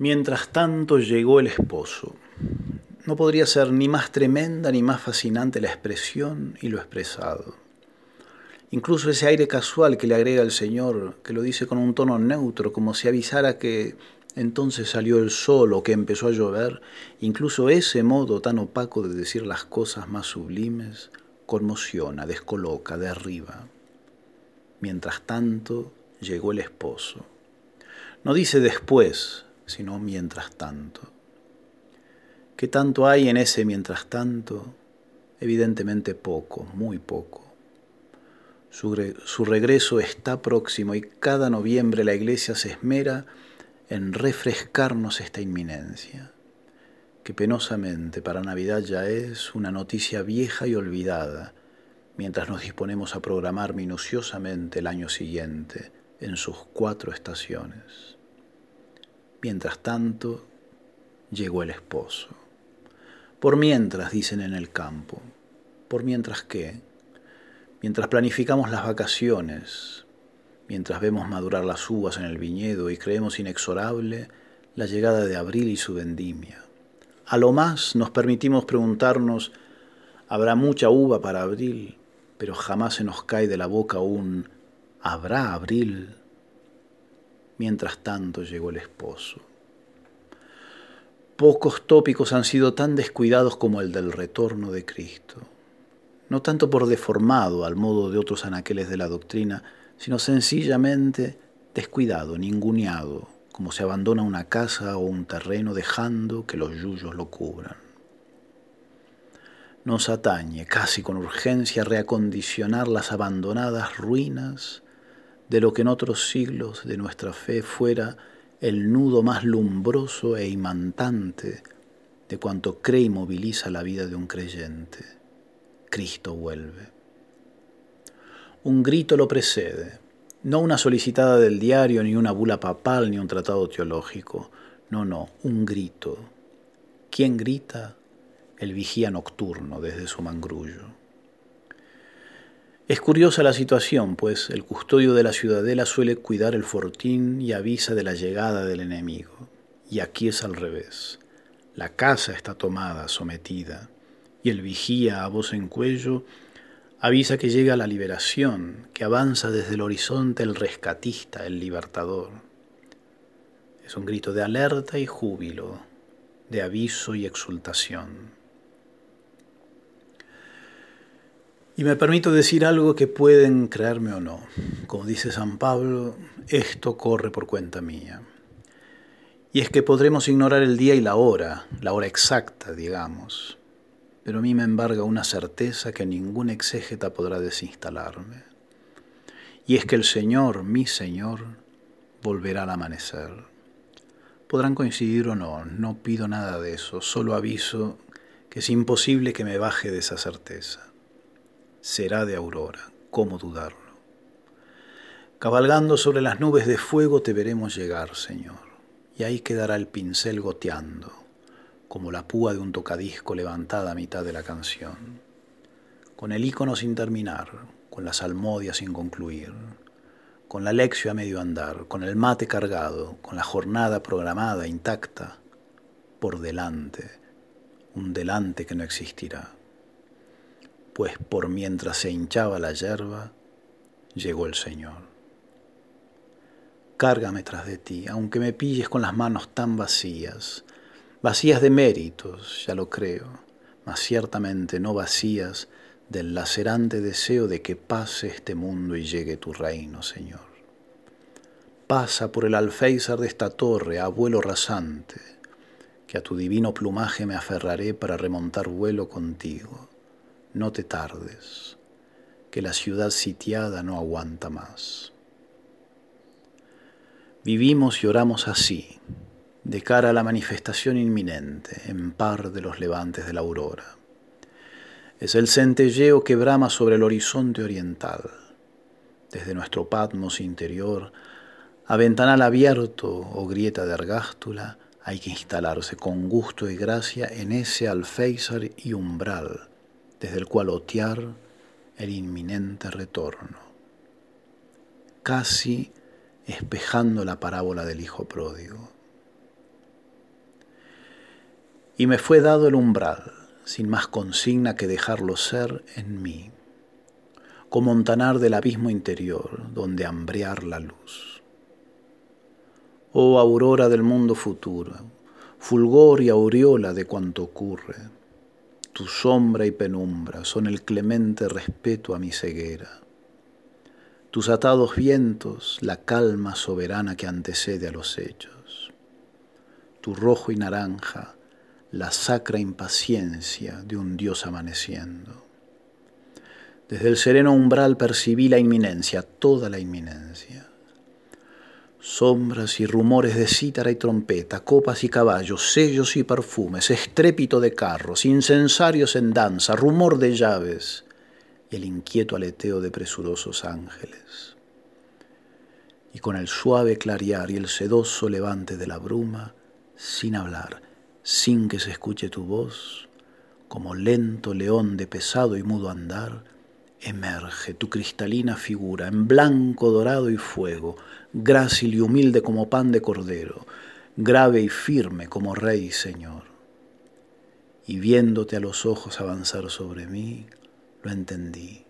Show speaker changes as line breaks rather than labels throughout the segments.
Mientras tanto llegó el esposo. No podría ser ni más tremenda ni más fascinante la expresión y lo expresado. Incluso ese aire casual que le agrega el Señor, que lo dice con un tono neutro, como si avisara que entonces salió el sol o que empezó a llover, incluso ese modo tan opaco de decir las cosas más sublimes, conmociona, descoloca, derriba. Mientras tanto, llegó el esposo. No dice después, sino mientras tanto. ¿Qué tanto hay en ese mientras tanto? Evidentemente poco, muy poco. Su, regreso está próximo y cada noviembre la iglesia se esmera en refrescarnos esta inminencia, que penosamente para Navidad ya es una noticia vieja y olvidada, mientras nos disponemos a programar minuciosamente el año siguiente en sus cuatro estaciones. Mientras tanto, llegó el esposo. Por mientras, dicen en el campo. ¿Por mientras qué? Mientras planificamos las vacaciones, mientras vemos madurar las uvas en el viñedo y creemos inexorable la llegada de abril y su vendimia. A lo más nos permitimos preguntarnos, ¿habrá mucha uva para abril? Pero jamás se nos cae de la boca un ¿habrá abril? Mientras tanto llegó el esposo. Pocos tópicos han sido tan descuidados como el del retorno de Cristo, no tanto por deformado al modo de otros anaqueles de la doctrina, sino sencillamente descuidado, ninguneado, como se abandona una casa o un terreno dejando que los yuyos lo cubran. Nos atañe casi con urgencia reacondicionar las abandonadas ruinas de lo que en otros siglos de nuestra fe fuera el nudo más lumbroso e imantante de cuanto cree y moviliza la vida de un creyente. Cristo vuelve. Un grito lo precede, no una solicitada del diario, ni una bula papal, ni un tratado teológico. No, no, un grito. ¿Quién grita? El vigía nocturno desde su mangrullo. Es curiosa la situación, pues el custodio de la ciudadela suele cuidar el fortín y avisa de la llegada del enemigo. Y aquí es al revés. La casa está tomada, sometida, y el vigía a voz en cuello avisa que llega la liberación, que avanza desde el horizonte el rescatista, el libertador. Es un grito de alerta y júbilo, de aviso y exultación. Y me permito decir algo que pueden creerme o no. Como dice San Pablo, esto corre por cuenta mía. Y es que podremos ignorar el día y la hora, la hora exacta, digamos, pero a mí me embarga una certeza que ningún exégeta podrá desinstalarme. Y es que el Señor, mi Señor, volverá al amanecer. Podrán coincidir o no, no pido nada de eso, solo aviso que es imposible que me baje de esa certeza será de aurora, ¿cómo dudarlo? Cabalgando sobre las nubes de fuego te veremos llegar, Señor, y ahí quedará el pincel goteando, como la púa de un tocadisco levantada a mitad de la canción, con el ícono sin terminar, con la salmodia sin concluir, con la lección a medio andar, con el mate cargado, con la jornada programada intacta, por delante, un delante que no existirá pues por mientras se hinchaba la yerba, llegó el Señor. Cárgame tras de ti, aunque me pilles con las manos tan vacías, vacías de méritos, ya lo creo, mas ciertamente no vacías del lacerante deseo de que pase este mundo y llegue tu reino, Señor. Pasa por el alféizar de esta torre, abuelo rasante, que a tu divino plumaje me aferraré para remontar vuelo contigo no te tardes, que la ciudad sitiada no aguanta más. Vivimos y oramos así, de cara a la manifestación inminente, en par de los levantes de la aurora. Es el centelleo que brama sobre el horizonte oriental. Desde nuestro patmos interior, a ventanal abierto o grieta de argástula, hay que instalarse con gusto y gracia en ese alféizar y umbral desde el cual otear el inminente retorno, casi espejando la parábola del Hijo pródigo. y me fue dado el umbral, sin más consigna que dejarlo ser en mí, como montanar del abismo interior, donde hambrear la luz. Oh aurora del mundo futuro, fulgor y aureola de cuanto ocurre, tu sombra y penumbra son el clemente respeto a mi ceguera. Tus atados vientos, la calma soberana que antecede a los hechos. Tu rojo y naranja, la sacra impaciencia de un Dios amaneciendo. Desde el sereno umbral percibí la inminencia, toda la inminencia. Sombras y rumores de cítara y trompeta, copas y caballos, sellos y perfumes, estrépito de carros, incensarios en danza, rumor de llaves y el inquieto aleteo de presurosos ángeles. Y con el suave clarear y el sedoso levante de la bruma, sin hablar, sin que se escuche tu voz, como lento león de pesado y mudo andar, emerge tu cristalina figura en blanco, dorado y fuego, grácil y humilde como pan de cordero, grave y firme como rey y señor. Y viéndote a los ojos avanzar sobre mí, lo entendí,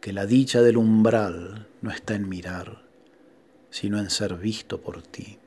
que la dicha del umbral no está en mirar, sino en ser visto por ti.